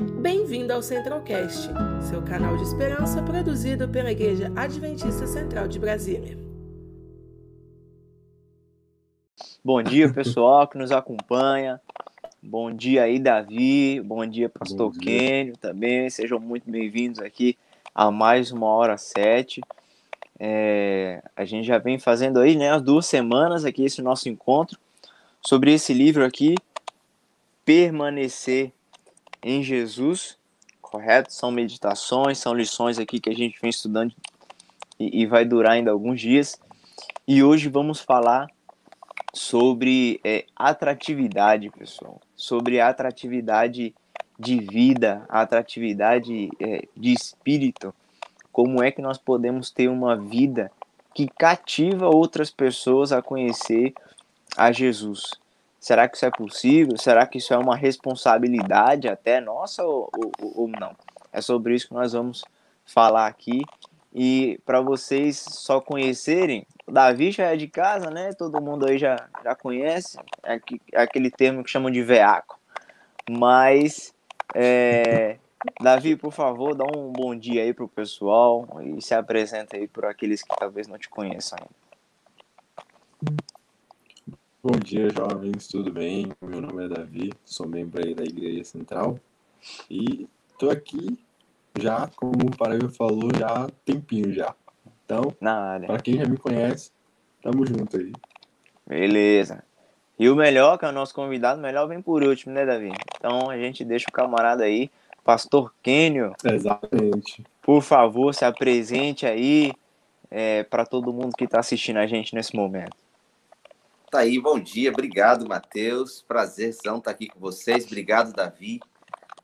Bem-vindo ao Centralcast, seu canal de esperança produzido pela Igreja Adventista Central de Brasília. Bom dia, pessoal que nos acompanha. Bom dia aí, Davi. Bom dia, Pastor Kênio também. Sejam muito bem-vindos aqui a mais uma hora sete. É, a gente já vem fazendo aí, né, as duas semanas aqui esse nosso encontro sobre esse livro aqui, Permanecer em Jesus, correto? São meditações, são lições aqui que a gente vem estudando e, e vai durar ainda alguns dias. E hoje vamos falar sobre é, atratividade, pessoal, sobre atratividade de vida, atratividade é, de espírito, como é que nós podemos ter uma vida que cativa outras pessoas a conhecer a Jesus. Será que isso é possível? Será que isso é uma responsabilidade até nossa ou, ou, ou não? É sobre isso que nós vamos falar aqui. E para vocês só conhecerem, Davi já é de casa, né? Todo mundo aí já, já conhece. É, é aquele termo que chamam de veaco. Mas, é, Davi, por favor, dá um bom dia aí pro pessoal e se apresenta aí para aqueles que talvez não te conheçam ainda. Bom dia, jovens, tudo bem? Meu nome é Davi, sou membro aí da Igreja Central e tô aqui já, como o Paraíba falou, já há tempinho já. Então, para quem já me conhece, tamo junto aí. Beleza. E o melhor, que é o nosso convidado, o melhor vem por último, né, Davi? Então a gente deixa o camarada aí, Pastor Kênio. Exatamente. Por favor, se apresente aí é, para todo mundo que está assistindo a gente nesse momento. Tá aí, bom dia, obrigado, Matheus. Prazerzão estar tá aqui com vocês. Obrigado, Davi.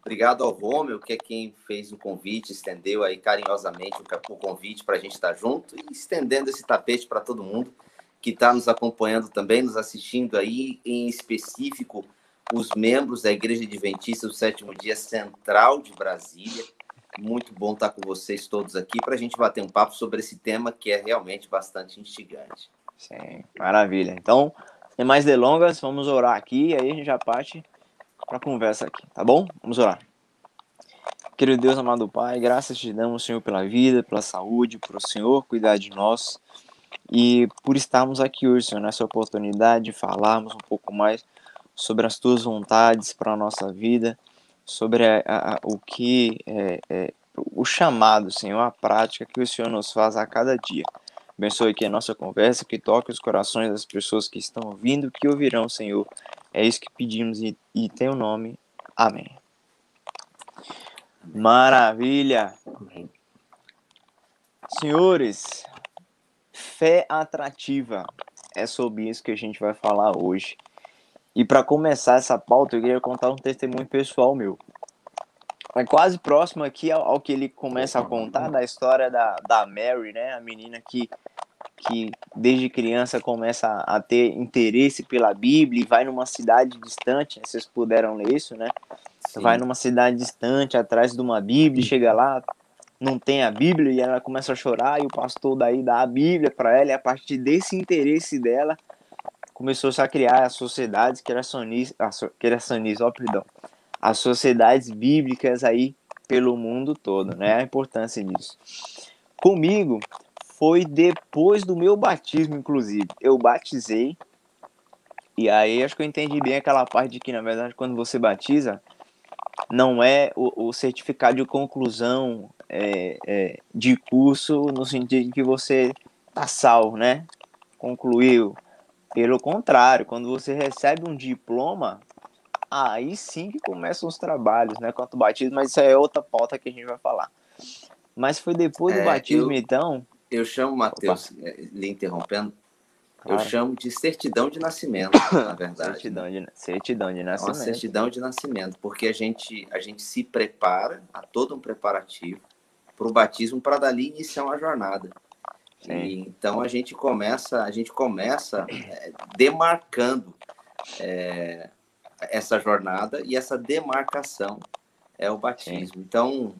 Obrigado ao Rômio, que é quem fez o convite, estendeu aí carinhosamente o convite para a gente estar tá junto e estendendo esse tapete para todo mundo que está nos acompanhando também, nos assistindo aí, em específico os membros da Igreja Adventista do Sétimo Dia Central de Brasília. Muito bom estar tá com vocês todos aqui para a gente bater um papo sobre esse tema que é realmente bastante instigante. Sim, maravilha. Então, sem mais delongas, vamos orar aqui e aí a gente já parte para a conversa aqui, tá bom? Vamos orar. Querido Deus, amado Pai, graças te damos, Senhor, pela vida, pela saúde, por o Senhor cuidar de nós e por estarmos aqui hoje, Senhor, nessa oportunidade de falarmos um pouco mais sobre as tuas vontades para a nossa vida, sobre a, a, o que é, é, o chamado, Senhor, a prática que o Senhor nos faz a cada dia. Abençoe aqui a nossa conversa, que toque os corações das pessoas que estão ouvindo, que ouvirão, Senhor. É isso que pedimos e, e tem o nome. Amém. Maravilha! Senhores, fé atrativa é sobre isso que a gente vai falar hoje. E para começar essa pauta, eu queria contar um testemunho pessoal meu. É quase próximo aqui ao, ao, que ele começa a contar da história da, da Mary, né? A menina que, que desde criança começa a, a ter interesse pela Bíblia e vai numa cidade distante. Vocês puderam ler isso, né? Sim. Vai numa cidade distante, atrás de uma Bíblia, chega lá, não tem a Bíblia e ela começa a chorar e o pastor daí dá a Bíblia para ela e a partir desse interesse dela começou -se a criar as sociedades criacionistas, criacionistas, ó, perdão, as sociedades bíblicas aí pelo mundo todo, né? A importância disso. Comigo foi depois do meu batismo, inclusive. Eu batizei e aí acho que eu entendi bem aquela parte de que, na verdade, quando você batiza, não é o, o certificado de conclusão é, é, de curso no sentido de que você tá salvo, né? Concluiu, pelo contrário, quando você recebe um diploma, aí sim que começam os trabalhos, né? Quanto batismo, mas isso é outra pauta que a gente vai falar. Mas foi depois do é, batismo, eu, então. Eu chamo, Matheus, é, lhe interrompendo, claro. eu chamo de certidão de nascimento, na verdade. certidão, de, certidão de nascimento. É uma certidão de nascimento, porque a gente, a gente se prepara, a todo um preparativo para o batismo, para dali iniciar uma jornada. E, então a gente começa, a gente começa é, demarcando é, essa jornada e essa demarcação é o batismo. Sim. Então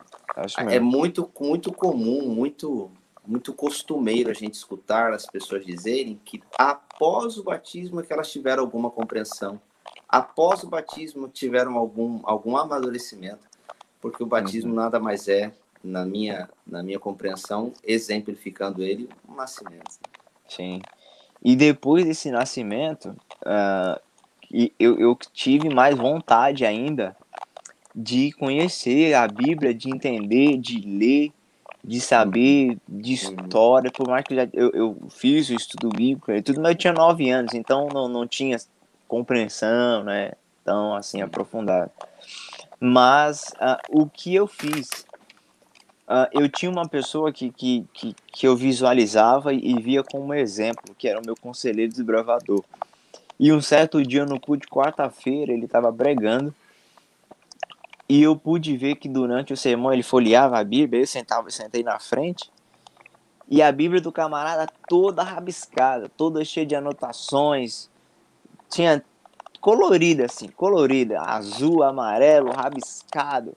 é muito muito comum, muito muito costumeiro a gente escutar as pessoas dizerem que após o batismo é que elas tiveram alguma compreensão, após o batismo tiveram algum algum amadurecimento. porque o batismo uhum. nada mais é, na minha, na minha compreensão, exemplificando ele, um nascimento. Sim. E depois desse nascimento, uh, eu, eu tive mais vontade ainda de conhecer a Bíblia, de entender, de ler, de saber de história, por mais que eu, já, eu, eu fiz o estudo bíblico e tudo, mas eu tinha nove anos, então não, não tinha compreensão, né, tão assim aprofundada. Mas uh, o que eu fiz, uh, eu tinha uma pessoa que, que, que, que eu visualizava e, e via como exemplo, que era o meu conselheiro desbravador. E um certo dia no culto de quarta-feira, ele estava pregando, e eu pude ver que durante o sermão ele folheava a Bíblia, eu sentava, sentei na frente, e a Bíblia do camarada toda rabiscada, toda cheia de anotações, tinha colorida assim, colorida, azul, amarelo, rabiscado.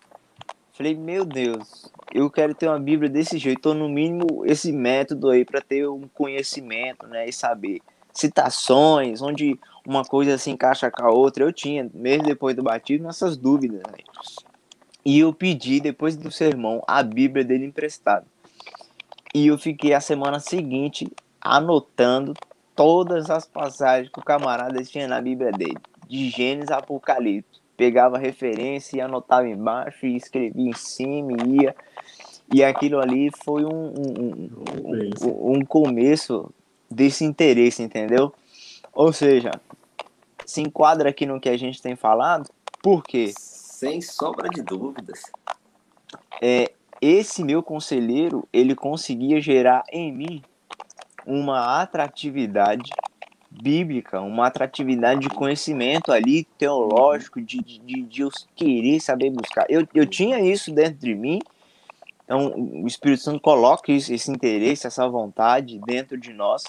Falei, meu Deus, eu quero ter uma Bíblia desse jeito, ou no mínimo esse método aí para ter um conhecimento, né, e saber citações, onde uma coisa se encaixa com a outra. Eu tinha, mesmo depois do batismo, essas dúvidas. Né? E eu pedi, depois do sermão, a Bíblia dele emprestada. E eu fiquei a semana seguinte anotando todas as passagens que o camarada tinha na Bíblia dele, de Gênesis a Apocalipse. Pegava referência e anotava embaixo e escrevia em cima e ia. E aquilo ali foi um, um, um, um começo desse interesse, entendeu? Ou seja, se enquadra aqui no que a gente tem falado, porque. Sem sombra de dúvidas. É, esse meu conselheiro, ele conseguia gerar em mim uma atratividade bíblica, uma atratividade de conhecimento ali teológico, de, de, de eu querer saber buscar. Eu, eu tinha isso dentro de mim, então o Espírito Santo coloca esse interesse, essa vontade dentro de nós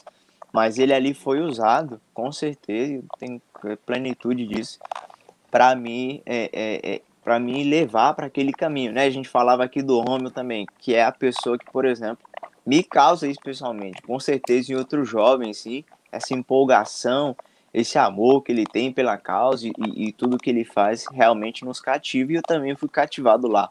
mas ele ali foi usado, com certeza, tem plenitude disso, para mim, é, é, é para mim levar para aquele caminho, né? A gente falava aqui do Romeu também, que é a pessoa que, por exemplo, me causa isso pessoalmente, com certeza em outros jovens, sim, essa empolgação, esse amor que ele tem pela causa e, e tudo que ele faz realmente nos cativa e eu também fui cativado lá.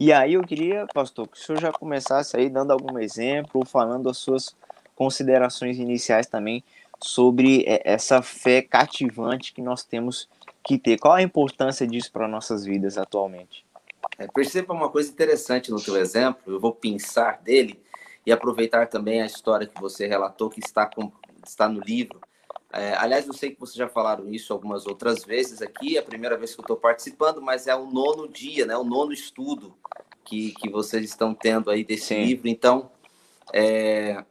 E aí eu queria, pastor, que o senhor já começasse aí dando algum exemplo, falando as suas considerações iniciais também sobre é, essa fé cativante que nós temos que ter. Qual a importância disso para nossas vidas atualmente? É, perceba uma coisa interessante no teu exemplo, eu vou pensar dele e aproveitar também a história que você relatou, que está, com, está no livro. É, aliás, eu sei que vocês já falaram isso algumas outras vezes aqui, é a primeira vez que eu estou participando, mas é o nono dia, né, o nono estudo que, que vocês estão tendo aí desse Sim. livro. Então, é,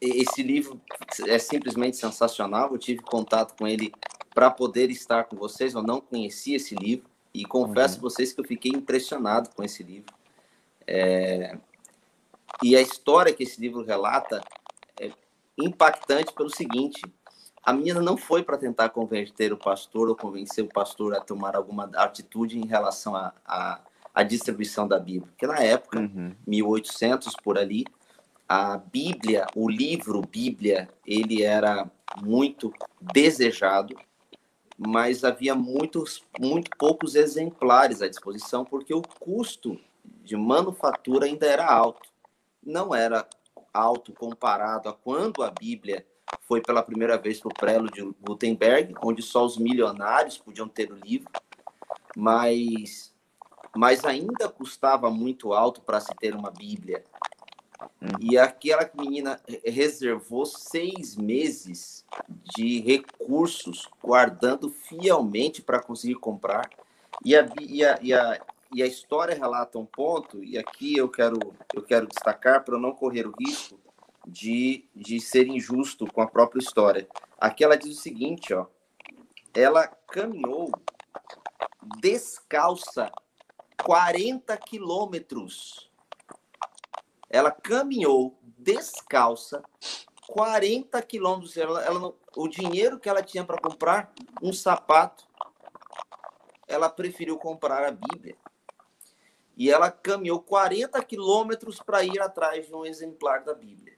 esse livro é simplesmente sensacional. Eu tive contato com ele para poder estar com vocês. Eu não conhecia esse livro e confesso uhum. a vocês que eu fiquei impressionado com esse livro. É... E a história que esse livro relata impactante pelo seguinte: a menina não foi para tentar converter o pastor ou convencer o pastor a tomar alguma atitude em relação à a, a, a, distribuição da Bíblia, porque na época, uhum. 1800 por ali, a Bíblia, o livro Bíblia, ele era muito desejado, mas havia muitos, muito poucos exemplares à disposição, porque o custo de manufatura ainda era alto. Não era alto comparado a quando a Bíblia foi pela primeira vez para o prelo de Gutenberg, onde só os milionários podiam ter o livro, mas, mas ainda custava muito alto para se ter uma Bíblia. E aquela menina reservou seis meses de recursos, guardando fielmente para conseguir comprar. E a, e, a, e, a, e a história relata um ponto, e aqui eu quero, eu quero destacar para não correr o risco de, de ser injusto com a própria história. Aqui ela diz o seguinte: ó, ela caminhou descalça 40 quilômetros ela caminhou descalça 40 quilômetros. Ela, ela o dinheiro que ela tinha para comprar um sapato, ela preferiu comprar a Bíblia. E ela caminhou 40 quilômetros para ir atrás de um exemplar da Bíblia.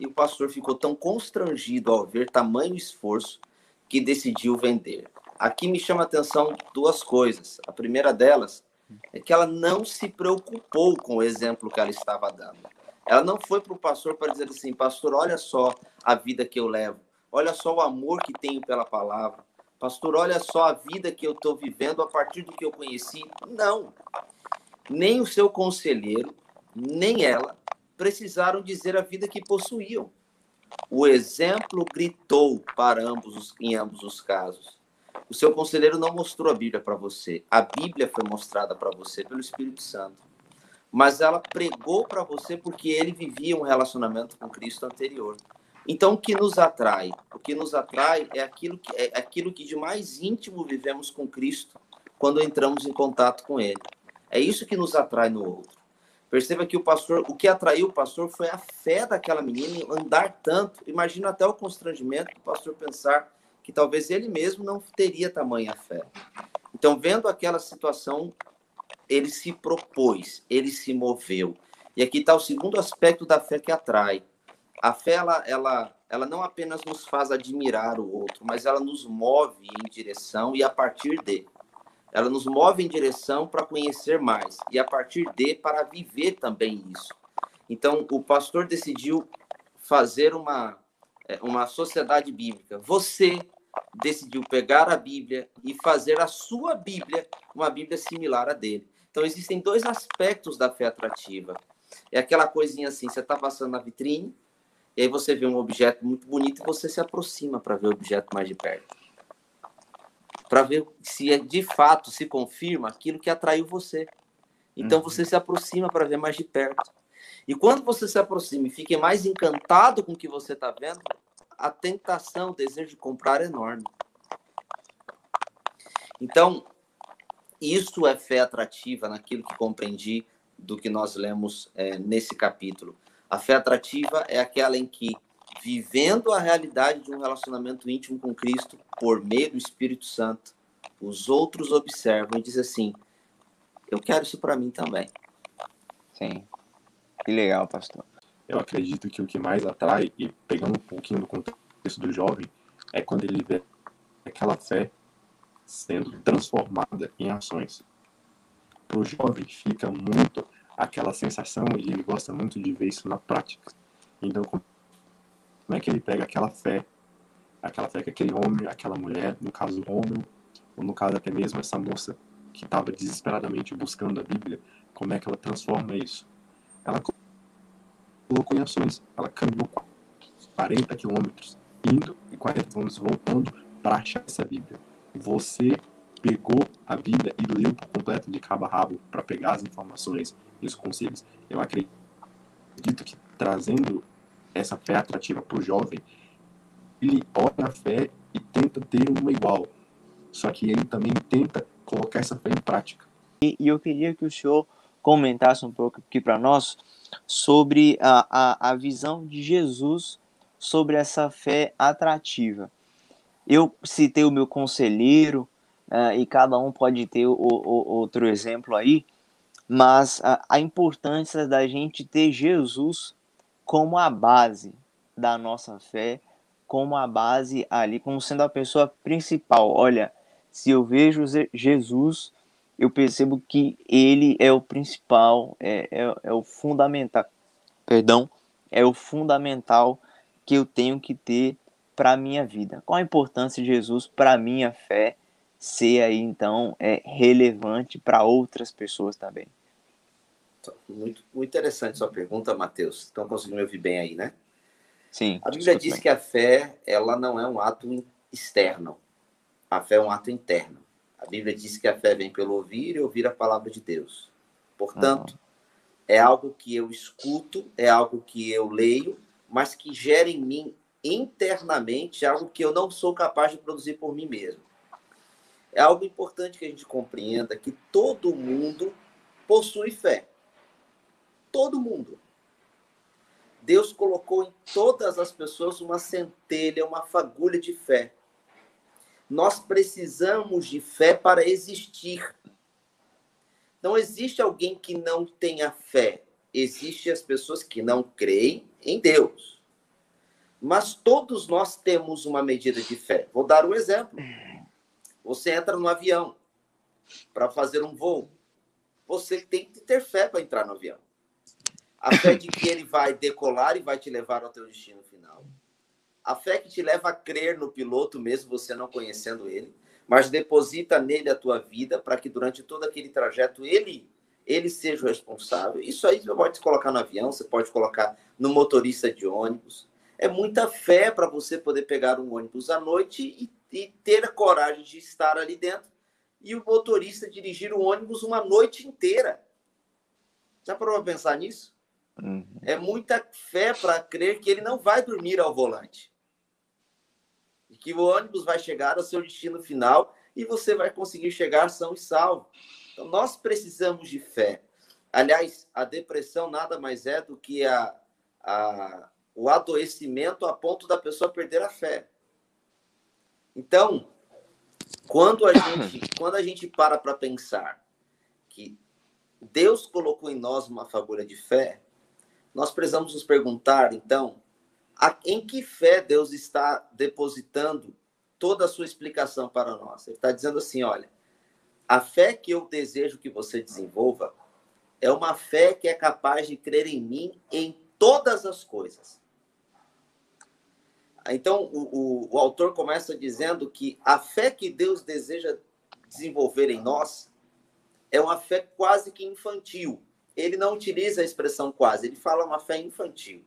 E o pastor ficou tão constrangido ao ver tamanho esforço que decidiu vender. Aqui me chama a atenção duas coisas. A primeira delas é que ela não se preocupou com o exemplo que ela estava dando. Ela não foi para o pastor para dizer assim, pastor, olha só a vida que eu levo, olha só o amor que tenho pela palavra, pastor, olha só a vida que eu estou vivendo a partir do que eu conheci. Não. Nem o seu conselheiro, nem ela precisaram dizer a vida que possuíam. O exemplo gritou para ambos em ambos os casos. O seu conselheiro não mostrou a Bíblia para você. A Bíblia foi mostrada para você pelo Espírito Santo. Mas ela pregou para você porque ele vivia um relacionamento com Cristo anterior. Então, o que nos atrai? O que nos atrai é aquilo que, é aquilo que de mais íntimo vivemos com Cristo quando entramos em contato com Ele. É isso que nos atrai no outro. Perceba que o pastor, o que atraiu o pastor foi a fé daquela menina em andar tanto. Imagina até o constrangimento do pastor pensar que talvez ele mesmo não teria tamanha fé. Então, vendo aquela situação, ele se propôs, ele se moveu. E aqui está o segundo aspecto da fé que atrai. A fé, ela, ela, ela não apenas nos faz admirar o outro, mas ela nos move em direção e a partir de. Ela nos move em direção para conhecer mais e a partir de para viver também isso. Então, o pastor decidiu fazer uma, é, uma sociedade bíblica. Você decidiu pegar a Bíblia e fazer a sua Bíblia uma Bíblia similar a dele. Então, existem dois aspectos da fé atrativa. É aquela coisinha assim: você está passando na vitrine, e aí você vê um objeto muito bonito e você se aproxima para ver o objeto mais de perto para ver se é, de fato se confirma aquilo que atraiu você. Então uhum. você se aproxima para ver mais de perto. E quando você se aproxima e fica mais encantado com o que você está vendo, a tentação, o desejo de comprar é enorme. Então, isso é fé atrativa naquilo que compreendi do que nós lemos é, nesse capítulo. A fé atrativa é aquela em que vivendo a realidade de um relacionamento íntimo com Cristo por meio do Espírito Santo, os outros observam e dizem assim: eu quero isso para mim também. Sim. Que legal, pastor. Eu acredito que o que mais atrai, e pegando um pouquinho do contexto do jovem, é quando ele vê aquela fé sendo transformada em ações. Para o jovem fica muito aquela sensação, e ele gosta muito de ver isso na prática. Então, como é que ele pega aquela fé, aquela fé que aquele homem, aquela mulher, no caso o homem, ou no caso até mesmo essa moça que estava desesperadamente buscando a Bíblia, como é que ela transforma isso? Ela colocou em ações, ela caminhou 40 quilômetros indo e 40 quilômetros voltando para achar essa Bíblia. Você pegou a Bíblia e leu por completo de cabo a rabo para pegar as informações e os conselhos. Eu acredito que trazendo essa fé atrativa para o jovem, ele olha a fé e tenta ter uma igual. Só que ele também tenta colocar essa fé em prática. E, e eu queria que o senhor comentasse um pouco aqui para nós sobre a, a, a visão de Jesus sobre essa fé atrativa. Eu citei o meu conselheiro, uh, e cada um pode ter o, o, outro exemplo aí, mas a, a importância da gente ter Jesus como a base da nossa fé, como a base ali, como sendo a pessoa principal. Olha, se eu vejo Jesus, eu percebo que ele é o principal, é, é, é o fundamental, perdão, é o fundamental que eu tenho que ter para a minha vida. Qual a importância de Jesus para a minha fé ser aí, então, é relevante para outras pessoas também? Muito, muito interessante sua pergunta, Matheus. Estão conseguindo me ouvir bem aí, né? Sim. A Bíblia diz bem. que a fé, ela não é um ato externo. A fé é um ato interno. A Bíblia diz que a fé vem pelo ouvir e ouvir a palavra de Deus. Portanto, uhum. é algo que eu escuto, é algo que eu leio, mas que gera em mim internamente algo que eu não sou capaz de produzir por mim mesmo. É algo importante que a gente compreenda que todo mundo possui fé todo mundo. Deus colocou em todas as pessoas uma centelha, uma fagulha de fé. Nós precisamos de fé para existir. Não existe alguém que não tenha fé. Existem as pessoas que não creem em Deus. Mas todos nós temos uma medida de fé. Vou dar um exemplo. Você entra no avião para fazer um voo. você tem que ter fé para entrar no avião. A fé de que ele vai decolar e vai te levar ao teu destino final. A fé que te leva a crer no piloto, mesmo você não conhecendo ele, mas deposita nele a tua vida para que durante todo aquele trajeto ele ele seja o responsável. Isso aí você pode colocar no avião, você pode colocar no motorista de ônibus. É muita fé para você poder pegar um ônibus à noite e, e ter a coragem de estar ali dentro e o motorista dirigir o ônibus uma noite inteira. Já parou para pensar nisso? Uhum. É muita fé para crer que ele não vai dormir ao volante. E que o ônibus vai chegar ao seu destino final e você vai conseguir chegar são e salvo. Então, nós precisamos de fé. Aliás, a depressão nada mais é do que a, a, o adoecimento a ponto da pessoa perder a fé. Então, quando a gente, quando a gente para para pensar que Deus colocou em nós uma fagulha de fé, nós precisamos nos perguntar, então, em que fé Deus está depositando toda a sua explicação para nós? Ele está dizendo assim: olha, a fé que eu desejo que você desenvolva é uma fé que é capaz de crer em mim em todas as coisas. Então, o, o, o, autor começa dizendo que a fé que Deus deseja desenvolver em nós é uma fé quase que infantil. Ele não utiliza a expressão quase, ele fala uma fé infantil.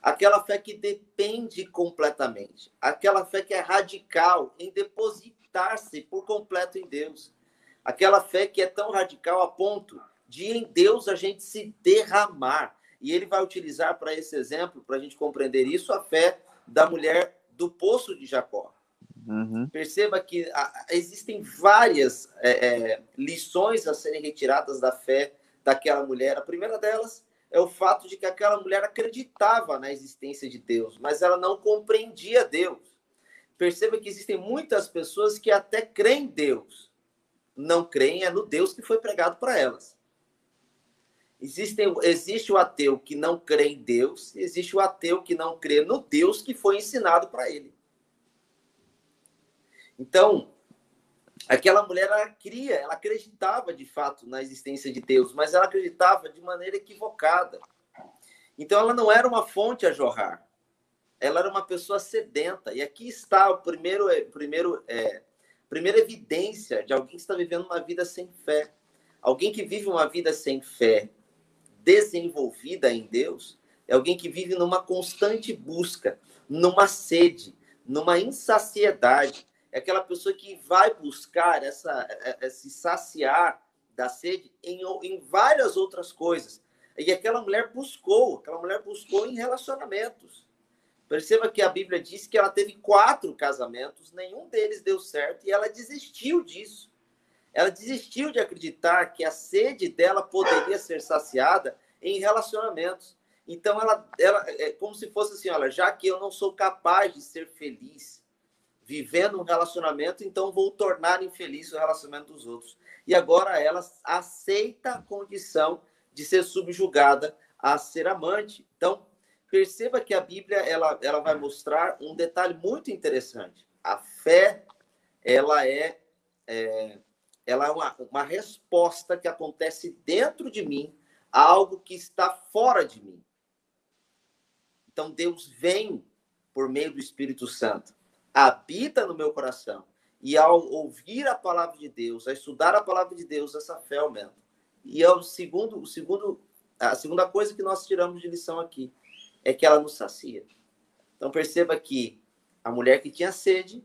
Aquela fé que depende completamente. Aquela fé que é radical em depositar-se por completo em Deus Aquela fé que é tão radical a ponto de em Deus a gente se derramar. E ele vai utilizar para esse exemplo, para a gente compreender isso, a fé da mulher do poço de Jacó. Uhum. Perceba que existem várias é, é, lições a serem retiradas da fé daquela mulher. A primeira delas é o fato de que aquela mulher acreditava na existência de Deus, mas ela não compreendia Deus. Perceba que existem muitas pessoas que até creem em Deus, não creem é no Deus que foi pregado para elas. Existe, existe o ateu que não crê em Deus, existe o ateu que não crê no Deus que foi ensinado para ele. Então, aquela mulher ela cria, ela acreditava de fato na existência de Deus, mas ela acreditava de maneira equivocada. Então, ela não era uma fonte a jorrar. Ela era uma pessoa sedenta. E aqui está o primeiro, primeiro é, primeira evidência de alguém que está vivendo uma vida sem fé. Alguém que vive uma vida sem fé, desenvolvida em Deus, é alguém que vive numa constante busca, numa sede, numa insaciedade. É aquela pessoa que vai buscar essa, é, é, saciar da sede em, em várias outras coisas. E aquela mulher buscou, aquela mulher buscou em relacionamentos. Perceba que a Bíblia diz que ela teve quatro casamentos, nenhum deles deu certo e ela desistiu disso. Ela desistiu de acreditar que a sede dela poderia ser saciada em relacionamentos. Então ela, ela é como se fosse assim, olha, já que eu não sou capaz de ser feliz vivendo um relacionamento, então vou tornar infeliz o relacionamento dos outros. E agora ela aceita a condição de ser subjugada a ser amante. Então, perceba que a Bíblia ela, ela vai mostrar um detalhe muito interessante. A fé ela é, é ela é uma, uma resposta que acontece dentro de mim a algo que está fora de mim. Então Deus vem por meio do Espírito Santo, habita no meu coração. E ao ouvir a palavra de Deus, a estudar a palavra de Deus, essa fé aumenta. E é o segundo, o segundo, a segunda coisa que nós tiramos de lição aqui é que ela nos sacia. Então perceba que a mulher que tinha sede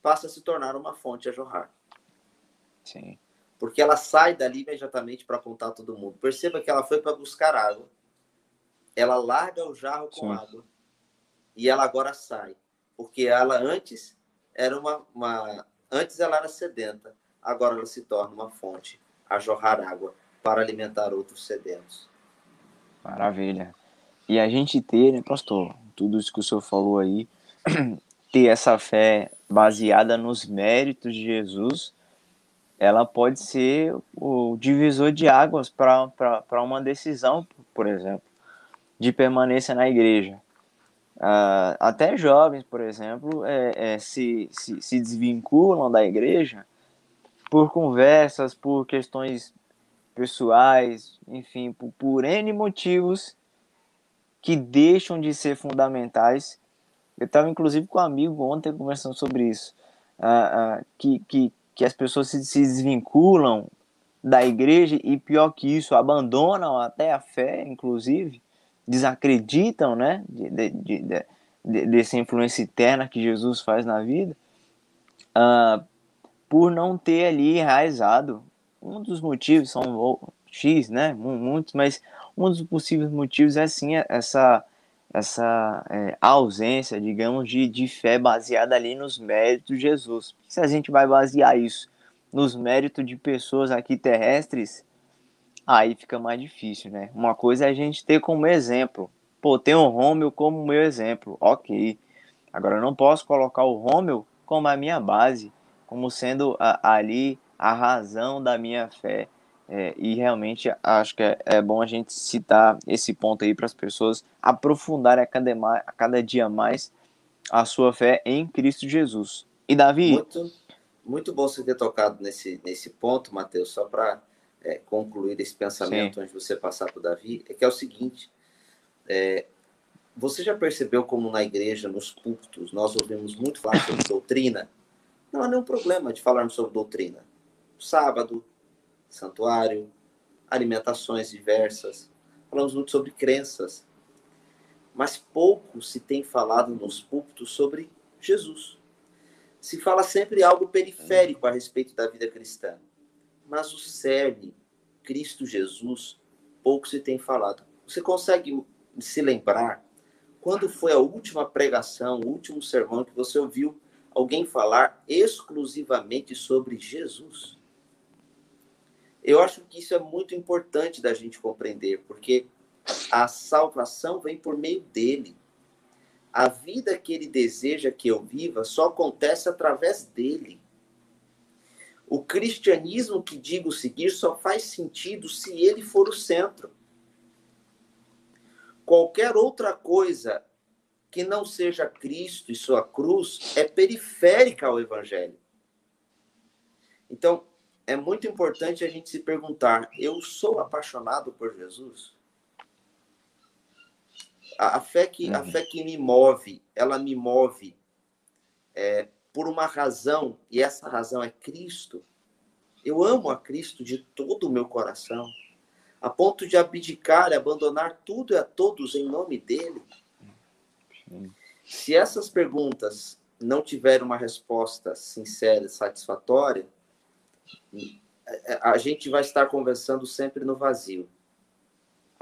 passa a se tornar uma fonte a jorrar. Sim. Porque ela sai dali imediatamente para apontar todo mundo. Perceba que ela foi para buscar água. Ela larga o jarro com Sim. água. E ela agora sai. Porque ela antes era uma, uma. Antes ela era sedenta. Agora ela se torna uma fonte a jorrar água para alimentar outros sedentos. Maravilha. E a gente ter, né, pastor, tudo isso que o senhor falou aí, ter essa fé baseada nos méritos de Jesus, ela pode ser o divisor de águas para uma decisão, por exemplo, de permanência na igreja. Uh, até jovens, por exemplo, é, é, se, se, se desvinculam da igreja por conversas, por questões pessoais, enfim, por, por N motivos que deixam de ser fundamentais. Eu estava inclusive com um amigo ontem conversando sobre isso, uh, uh, que, que, que as pessoas se, se desvinculam da igreja e pior que isso, abandonam até a fé, inclusive, desacreditam, né, de, de, de, de dessa influência eterna que Jesus faz na vida, uh, por não ter ali enraizado. Um dos motivos são X, né, muitos, mas um dos possíveis motivos é sim essa essa é, ausência, digamos, de, de fé baseada ali nos méritos de Jesus. Se a gente vai basear isso nos méritos de pessoas aqui terrestres, aí fica mais difícil, né? Uma coisa é a gente ter como exemplo. Pô, tem o Romeu como meu exemplo, ok. Agora eu não posso colocar o Romeu como a minha base, como sendo a, ali a razão da minha fé. É, e realmente acho que é, é, bom a gente citar esse ponto aí para as pessoas aprofundarem a cada, a cada dia mais a sua fé em Cristo Jesus. E Davi, muito, muito bom você ter tocado nesse, nesse ponto, Mateus, só para é, concluir esse pensamento Sim. antes de você passar para o Davi, é que é o seguinte: é, você já percebeu como na igreja, nos púlpitos, nós ouvimos muito falar sobre doutrina? Não há nenhum problema de falarmos sobre doutrina. Sábado, santuário, alimentações diversas, falamos muito sobre crenças. Mas pouco se tem falado nos púlpitos sobre Jesus se fala sempre algo periférico a respeito da vida cristã. Mas o cerne, Cristo Jesus, pouco se tem falado. Você consegue se lembrar quando foi a última pregação, o último sermão que você ouviu alguém falar exclusivamente sobre Jesus? Eu acho que isso é muito importante da gente compreender, porque a salvação vem por meio dele a vida que ele deseja que eu viva só acontece através dele. Cristianismo que digo seguir só faz sentido se ele for o centro. Qualquer outra coisa que não seja Cristo e sua cruz é periférica ao evangelho. Então, é muito importante a gente se perguntar: eu sou apaixonado por Jesus? A, a fé que uhum. a fé que me move, ela me move é, por uma razão e essa razão é Cristo. Eu amo a Cristo de todo o meu coração, a ponto de abdicar e abandonar tudo e a todos em nome dele. Se essas perguntas não tiverem uma resposta sincera e satisfatória, a gente vai estar conversando sempre no vazio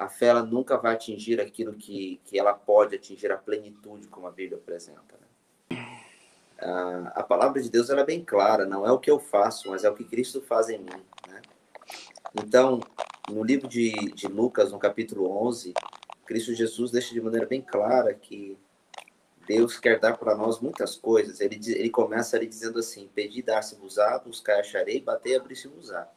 a fé ela nunca vai atingir aquilo que, que ela pode atingir a plenitude, como a Bíblia apresenta. Né? Ah, a palavra de Deus ela é bem clara, não é o que eu faço, mas é o que Cristo faz em mim. Né? Então, no livro de, de Lucas, no capítulo 11, Cristo Jesus deixa de maneira bem clara que Deus quer dar para nós muitas coisas. Ele, ele começa ali dizendo assim: Pedi, dar-se-vos-á, buscar, acharei, bater, abrir-se-vos-á.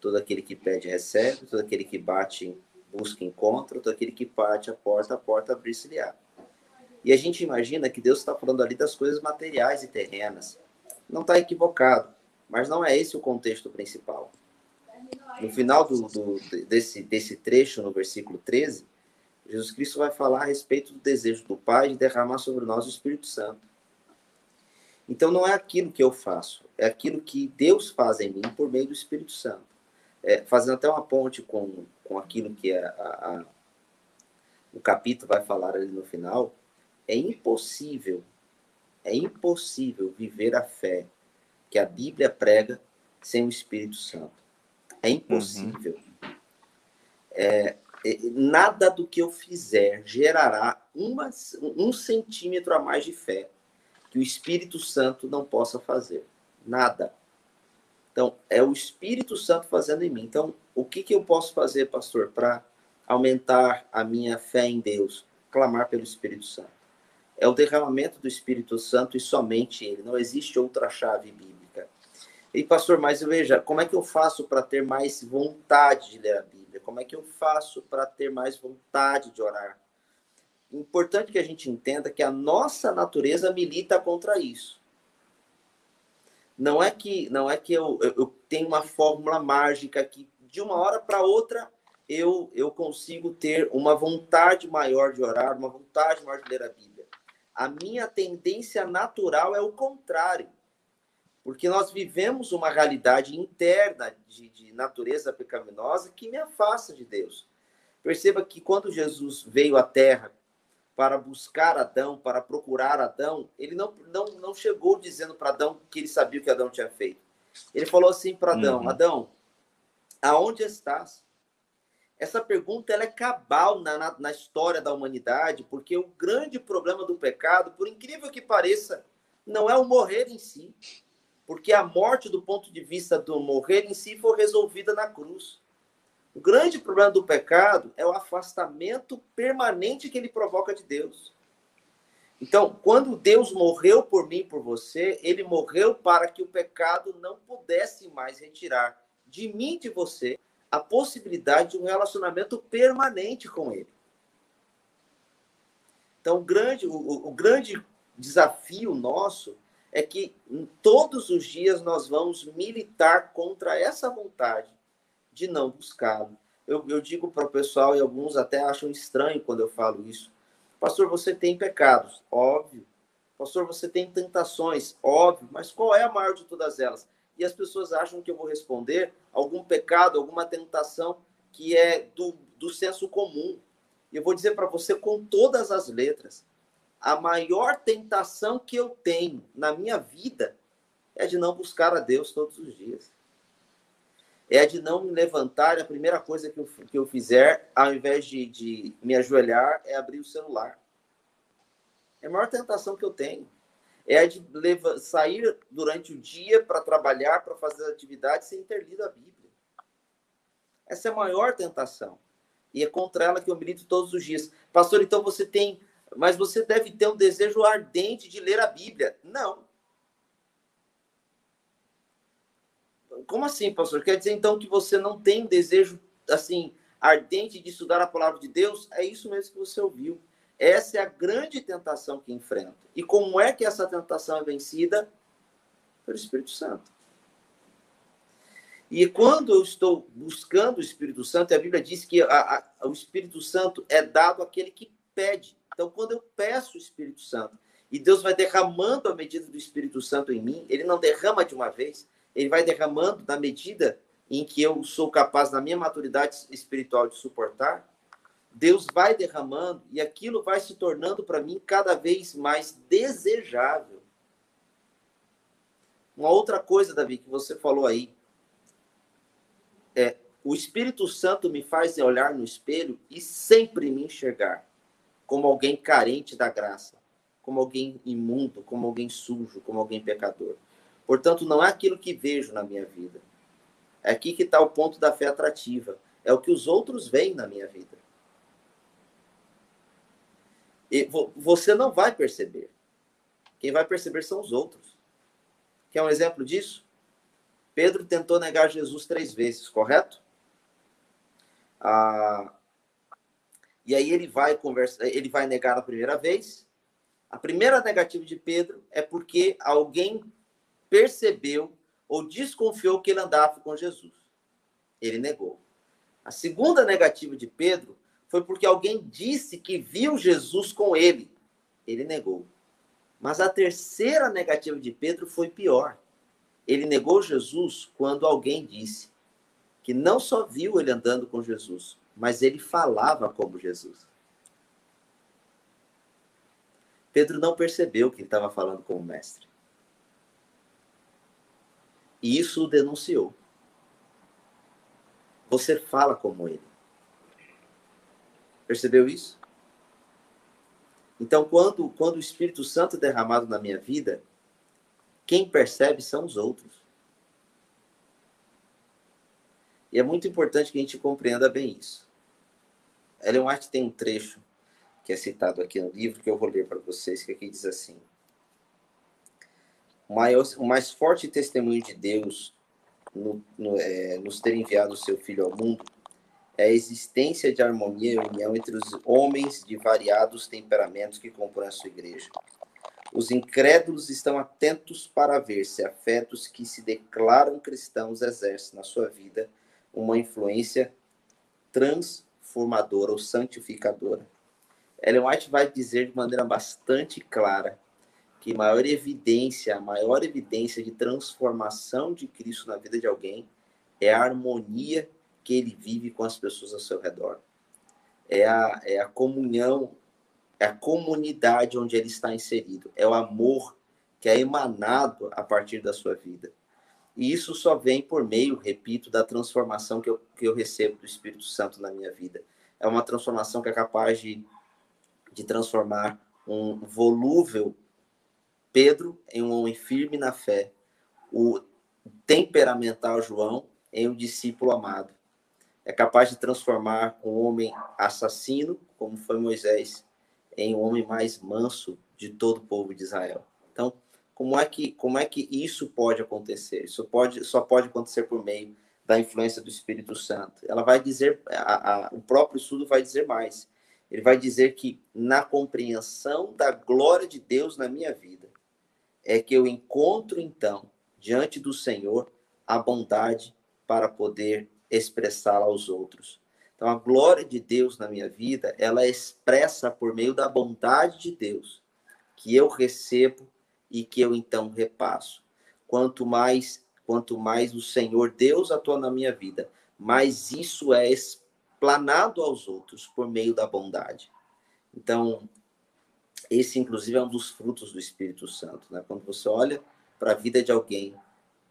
Todo aquele que pede, recebe, todo aquele que bate, busca encontro, todo aquele que parte a porta, a porta abrir-se-lhe-á. E a gente imagina que Deus está falando ali das coisas materiais e terrenas. Não está equivocado, mas não é esse o contexto principal. No final do, do, desse, desse trecho, no versículo 13, Jesus Cristo vai falar a respeito do desejo do Pai de derramar sobre nós o Espírito Santo. Então não é aquilo que eu faço, é aquilo que Deus faz em mim por meio do Espírito Santo é, fazendo até uma ponte com, com aquilo que a, a, o capítulo vai falar ali no final, é impossível, é impossível viver a fé que a Bíblia prega sem o Espírito Santo. É impossível. Uhum. É, é nada do que eu fizer gerará uma, um centímetro a mais de fé que o Espírito Santo não possa fazer. Nada. Então, é o Espírito Santo fazendo em mim. Então, o que, que eu posso fazer, pastor, para aumentar a minha fé em Deus? Clamar pelo Espírito Santo. É o derramamento do Espírito Santo e somente ele. Não existe outra chave bíblica. E, pastor, mas veja, como é que eu faço para ter mais vontade de ler a Bíblia? Como é que eu faço para ter mais vontade de orar? Importante que a gente entenda que a nossa natureza milita contra isso. Não é que não é que eu, eu, eu tenho uma fórmula mágica que de uma hora para outra, eu, eu consigo ter uma vontade maior de orar, uma vontade maior de ler a Bíblia. A minha tendência natural é o contrário. Porque nós vivemos uma realidade interna de, de natureza pecaminosa que me afasta de Deus. Perceba que quando Jesus veio à Terra para buscar Adão, para procurar Adão, ele não, não, não chegou dizendo para Adão que ele sabia o que Adão tinha feito. Ele falou assim para Adão: uhum. Adão, aonde estás? Essa pergunta ela é cabal na, na, na, história da humanidade, porque o grande problema do pecado, por incrível que pareça, não é o morrer em si, porque a morte, do ponto de vista do morrer em si, foi resolvida na cruz. O grande problema do pecado é o afastamento permanente que ele provoca de Deus. Então, quando Deus morreu por mim, por você, ele morreu para que o pecado não pudesse mais retirar de mim, de você, a possibilidade de um relacionamento permanente com ele. Então, o grande, o, o grande desafio nosso é que todos os dias nós vamos militar contra essa vontade de não buscá-lo. Eu, eu digo para o pessoal, e alguns até acham estranho quando eu falo isso. Pastor, você tem pecados, óbvio. Pastor, você tem tentações, óbvio. Mas qual é a maior de todas elas? E as pessoas acham que eu vou responder algum pecado, alguma tentação que é do, do senso comum. E eu vou dizer para você com todas as letras: a maior tentação que eu tenho na minha vida é de não buscar a Deus todos os dias é de não me levantar. A primeira coisa que eu, que eu fizer, ao invés de, de me ajoelhar, é abrir o celular. É a maior tentação que eu tenho. É a de levar, sair durante o dia para trabalhar, para fazer atividades sem ter lido a Bíblia. Essa é a maior tentação. E é contra ela que eu milito todos os dias. Pastor, então você tem. Mas você deve ter um desejo ardente de ler a Bíblia. Não. Como assim, pastor? Quer dizer então que você não tem desejo assim ardente de estudar a palavra de Deus? É isso mesmo que você ouviu. Essa é a grande tentação que enfrenta. E como é que essa tentação é vencida? Pelo Espírito Santo. E quando eu estou buscando o Espírito Santo, a Bíblia diz que a, a, o Espírito Santo é dado àquele que pede. Então, quando eu peço o Espírito Santo e Deus vai derramando a medida do Espírito Santo em mim, ele não derrama de uma vez, ele vai derramando na medida em que eu sou capaz, na minha maturidade espiritual, de suportar. Deus vai derramando e aquilo vai se tornando para mim cada vez mais desejável. Uma outra coisa, Davi, que você falou aí, é o Espírito Santo me faz olhar no espelho e sempre me enxergar como alguém carente da graça, como alguém imundo, como alguém sujo, como alguém pecador. Portanto, não é aquilo que vejo na minha vida. É aqui que está o ponto da fé atrativa. É o que os outros veem na minha vida. Você não vai perceber. Quem vai perceber são os outros. Quer um exemplo disso? Pedro tentou negar Jesus três vezes, correto? Ah, e aí ele vai conversa, ele vai negar a primeira vez. A primeira negativa de Pedro é porque alguém percebeu ou desconfiou que ele andava com Jesus. Ele negou. A segunda negativa de Pedro foi porque alguém disse que viu Jesus com ele. Ele negou. Mas a terceira negativa de Pedro foi pior. Ele negou Jesus quando alguém disse que não só viu ele andando com Jesus, mas ele falava como Jesus. Pedro não percebeu que ele estava falando como mestre. E isso o denunciou. Você fala como ele. Percebeu isso? Então, quando, quando o Espírito Santo é derramado na minha vida, quem percebe são os outros. E é muito importante que a gente compreenda bem isso. Ellen White tem um trecho que é citado aqui no livro, que eu vou ler para vocês, que aqui diz assim: o, maior, o mais forte testemunho de Deus no, no, é, nos ter enviado o seu Filho ao mundo é a existência de harmonia e união entre os homens de variados temperamentos que compõem a sua igreja. Os incrédulos estão atentos para ver se afetos que se declaram cristãos exercem na sua vida uma influência transformadora ou santificadora. Ellen White vai dizer de maneira bastante clara que maior evidência, a maior evidência de transformação de Cristo na vida de alguém é a harmonia que ele vive com as pessoas ao seu redor. É a, é a comunhão, é a comunidade onde ele está inserido, é o amor que é emanado a partir da sua vida. E isso só vem por meio, repito, da transformação que eu, que eu recebo do Espírito Santo na minha vida. É uma transformação que é capaz de, de transformar um volúvel Pedro em um homem firme na fé, o temperamental João em um discípulo amado. É capaz de transformar um homem assassino, como foi Moisés, em um homem mais manso de todo o povo de Israel. Então, como é que, como é que isso pode acontecer? Isso pode, só pode acontecer por meio da influência do Espírito Santo. Ela vai dizer, a, a, o próprio estudo vai dizer mais. Ele vai dizer que na compreensão da glória de Deus na minha vida, é que eu encontro então diante do Senhor a bondade para poder expressá-la aos outros. Então a glória de Deus na minha vida, ela é expressa por meio da bondade de Deus que eu recebo e que eu então repasso. Quanto mais, quanto mais o Senhor Deus atua na minha vida, mais isso é explanado aos outros por meio da bondade. Então, esse inclusive é um dos frutos do Espírito Santo, né? Quando você olha para a vida de alguém,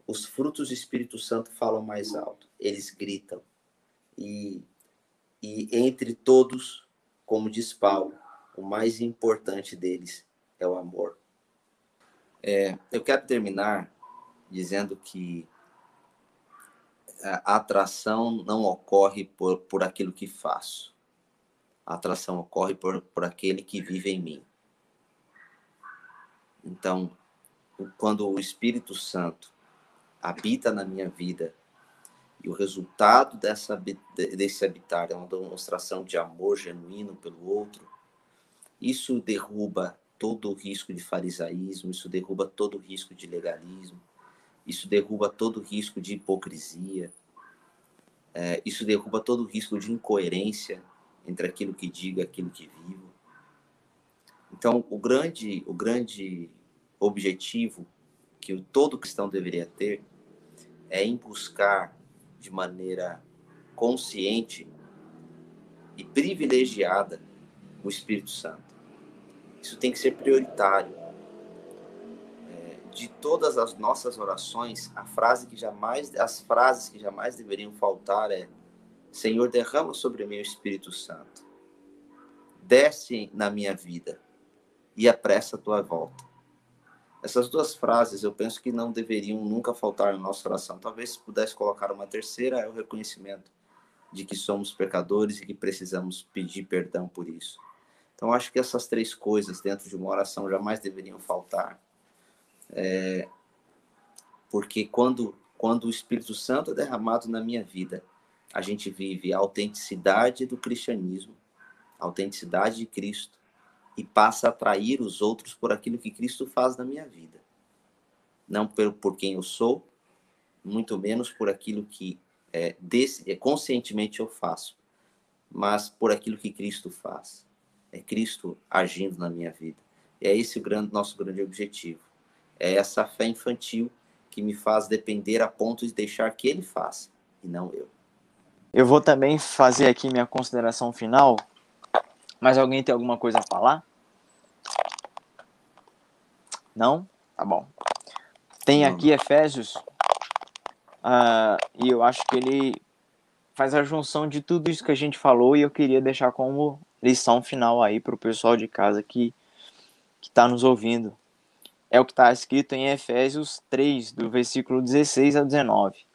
os frutos do Espírito Santo falam mais alto, eles gritam. E, e entre todos, como diz Paulo, o mais importante deles é o amor. É, eu quero terminar dizendo que a atração não ocorre por, por aquilo que faço. A atração ocorre por, por aquele que vive em mim. Então, quando o Espírito Santo habita na minha vida e o resultado dessa, desse habitar é uma demonstração de amor genuíno pelo outro, isso derruba todo o risco de farisaísmo, isso derruba todo o risco de legalismo, isso derruba todo o risco de hipocrisia, é, isso derruba todo o risco de incoerência entre aquilo que digo e aquilo que vivo. Então, o grande, o grande objetivo que todo cristão deveria ter é em buscar de maneira consciente e privilegiada o Espírito Santo. Isso tem que ser prioritário. É, de todas as nossas orações, a frase que jamais, as frases que jamais deveriam faltar é: Senhor, derrama sobre mim o Espírito Santo. Desce na minha vida e apressa a tua volta. Essas duas frases eu penso que não deveriam nunca faltar na nossa oração. Talvez se pudesse colocar uma terceira, é o reconhecimento de que somos pecadores e que precisamos pedir perdão por isso. Então, acho que essas três coisas dentro de uma oração jamais deveriam faltar. É, porque quando, quando o Espírito Santo é derramado na minha vida, a gente vive a autenticidade do cristianismo, a autenticidade de Cristo, e passa a atrair os outros por aquilo que Cristo faz na minha vida. Não por, por quem eu sou, muito menos por aquilo que é, desse, é, conscientemente eu faço, mas por aquilo que Cristo faz é Cristo agindo na minha vida. É esse o grande, nosso grande objetivo. É essa fé infantil que me faz depender a ponto de deixar que Ele faça e não eu. Eu vou também fazer aqui minha consideração final. Mas alguém tem alguma coisa a falar? Não? Tá bom. Tem aqui Efésios, uh, e eu acho que ele faz a junção de tudo isso que a gente falou, e eu queria deixar como lição final aí para o pessoal de casa que está nos ouvindo. É o que está escrito em Efésios 3, do versículo 16 a 19.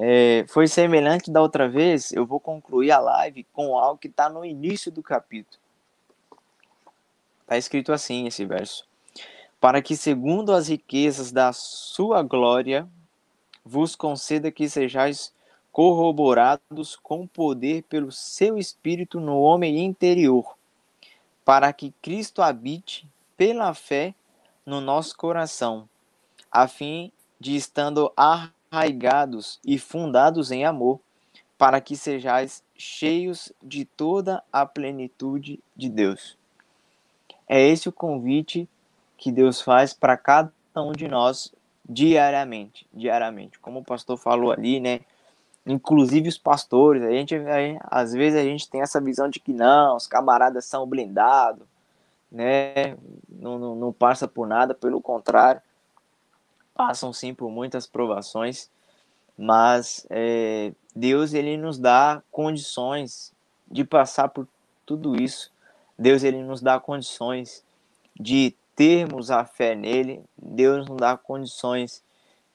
É, foi semelhante da outra vez, eu vou concluir a live com algo que está no início do capítulo. Está escrito assim esse verso. Para que, segundo as riquezas da sua glória, vos conceda que sejais corroborados com poder pelo seu Espírito no homem interior, para que Cristo habite pela fé no nosso coração, a fim de estando arraigados e fundados em amor, para que sejais cheios de toda a plenitude de Deus. É esse o convite que Deus faz para cada um de nós diariamente, diariamente. Como o pastor falou ali, né? Inclusive os pastores, a gente, a, às vezes a gente tem essa visão de que não, os camaradas são blindados, né? Não, não, não passa por nada, pelo contrário, passam sim por muitas provações, mas é, Deus ele nos dá condições de passar por tudo isso. Deus ele nos dá condições de termos a fé nele. Deus nos dá condições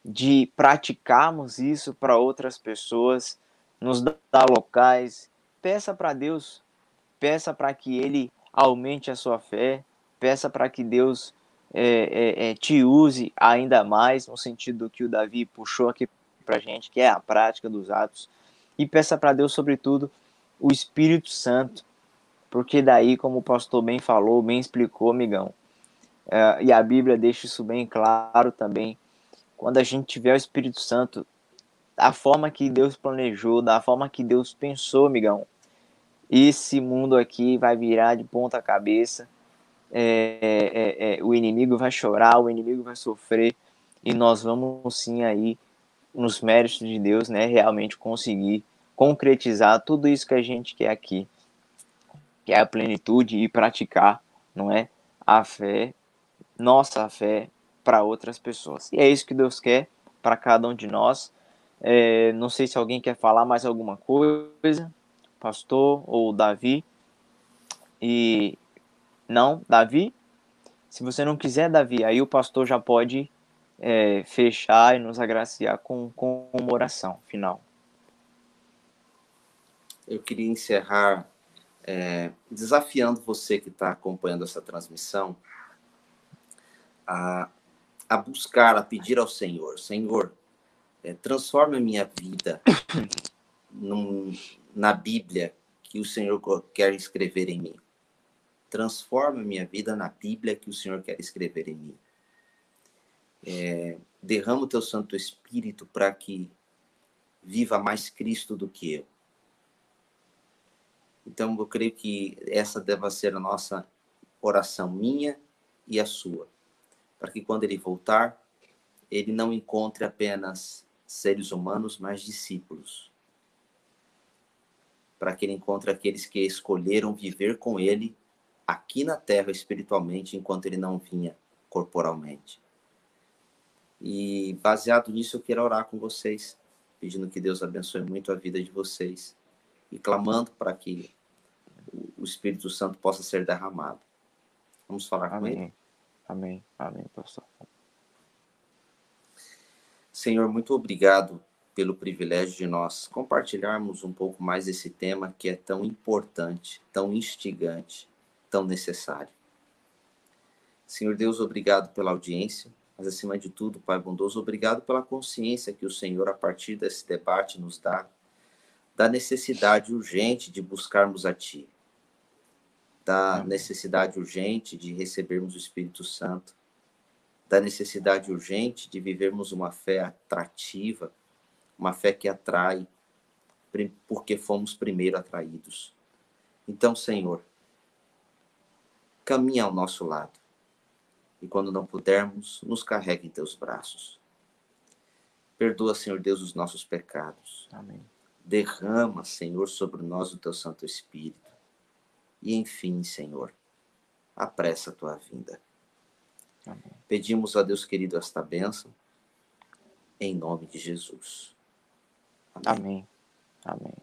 de praticarmos isso para outras pessoas, nos dá locais. Peça para Deus, peça para que ele aumente a sua fé, peça para que Deus é, é, é, te use ainda mais, no sentido que o Davi puxou aqui para gente, que é a prática dos atos, e peça para Deus, sobretudo, o Espírito Santo, porque daí, como o pastor bem falou, bem explicou, amigão, é, e a Bíblia deixa isso bem claro também, quando a gente tiver o Espírito Santo, da forma que Deus planejou, da forma que Deus pensou, amigão, esse mundo aqui vai virar de ponta cabeça, é, é, é, o inimigo vai chorar, o inimigo vai sofrer, e nós vamos sim aí, nos méritos de Deus, né, realmente conseguir concretizar tudo isso que a gente quer aqui, que é a plenitude e praticar, não é, a fé, nossa fé para outras pessoas. E é isso que Deus quer para cada um de nós. É, não sei se alguém quer falar mais alguma coisa pastor ou Davi. E não, Davi. Se você não quiser, Davi, aí o pastor já pode é, fechar e nos agraciar com, com uma oração final. Eu queria encerrar é, desafiando você que está acompanhando essa transmissão a, a buscar, a pedir ao Senhor: Senhor, é, transforma a minha vida num, na Bíblia que o Senhor quer escrever em mim. Transforma minha vida na Bíblia que o Senhor quer escrever em mim. É, derrama o teu Santo Espírito para que viva mais Cristo do que eu. Então, eu creio que essa deva ser a nossa oração, minha e a sua, para que quando ele voltar, ele não encontre apenas seres humanos, mas discípulos para que ele encontre aqueles que escolheram viver com ele aqui na terra espiritualmente, enquanto ele não vinha corporalmente. E baseado nisso, eu quero orar com vocês, pedindo que Deus abençoe muito a vida de vocês e clamando para que o Espírito Santo possa ser derramado. Vamos falar Amém. com ele? Amém. Amém, pastor. Senhor, muito obrigado pelo privilégio de nós compartilharmos um pouco mais esse tema que é tão importante, tão instigante, tão necessário. Senhor Deus, obrigado pela audiência, mas acima de tudo, Pai bondoso, obrigado pela consciência que o Senhor, a partir desse debate, nos dá da necessidade urgente de buscarmos a Ti, da necessidade urgente de recebermos o Espírito Santo, da necessidade urgente de vivermos uma fé atrativa, uma fé que atrai, porque fomos primeiro atraídos. Então, Senhor, caminha ao nosso lado. E quando não pudermos, nos carregue em teus braços. Perdoa, Senhor Deus, os nossos pecados. Amém. Derrama, Senhor, sobre nós o teu Santo Espírito. E, enfim, Senhor, apressa a tua vinda. Amém. Pedimos a Deus querido esta bênção, em nome de Jesus. Amém. Amém.